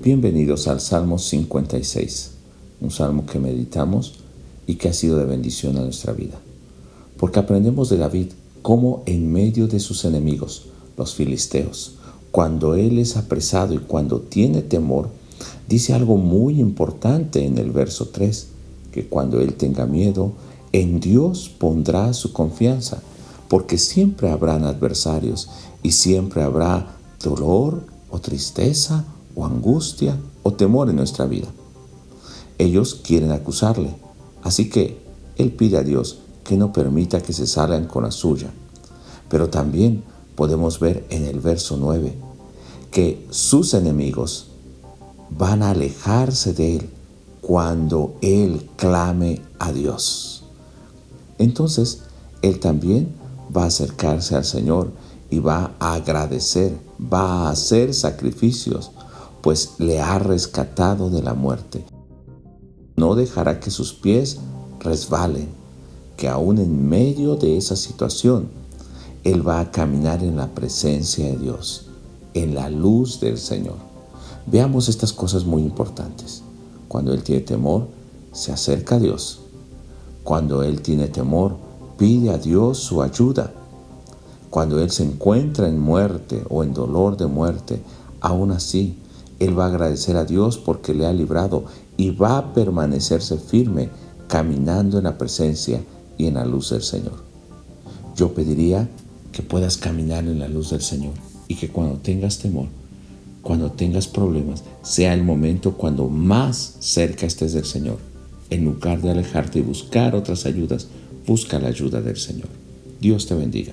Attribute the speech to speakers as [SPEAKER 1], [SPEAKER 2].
[SPEAKER 1] Bienvenidos al Salmo 56, un salmo que meditamos y que ha sido de bendición a nuestra vida. Porque aprendemos de David cómo en medio de sus enemigos, los filisteos, cuando él es apresado y cuando tiene temor, dice algo muy importante en el verso 3, que cuando él tenga miedo, en Dios pondrá su confianza, porque siempre habrán adversarios y siempre habrá dolor o tristeza o angustia o temor en nuestra vida. Ellos quieren acusarle, así que él pide a Dios que no permita que se salgan con la suya. Pero también podemos ver en el verso 9 que sus enemigos van a alejarse de él cuando él clame a Dios. Entonces, él también va a acercarse al Señor y va a agradecer, va a hacer sacrificios, pues le ha rescatado de la muerte. No dejará que sus pies resbalen, que aún en medio de esa situación, Él va a caminar en la presencia de Dios, en la luz del Señor. Veamos estas cosas muy importantes. Cuando Él tiene temor, se acerca a Dios. Cuando Él tiene temor, pide a Dios su ayuda. Cuando Él se encuentra en muerte o en dolor de muerte, aún así, él va a agradecer a Dios porque le ha librado y va a permanecerse firme caminando en la presencia y en la luz del Señor. Yo pediría que puedas caminar en la luz del Señor y que cuando tengas temor, cuando tengas problemas, sea el momento cuando más cerca estés del Señor. En lugar de alejarte y buscar otras ayudas, busca la ayuda del Señor. Dios te bendiga.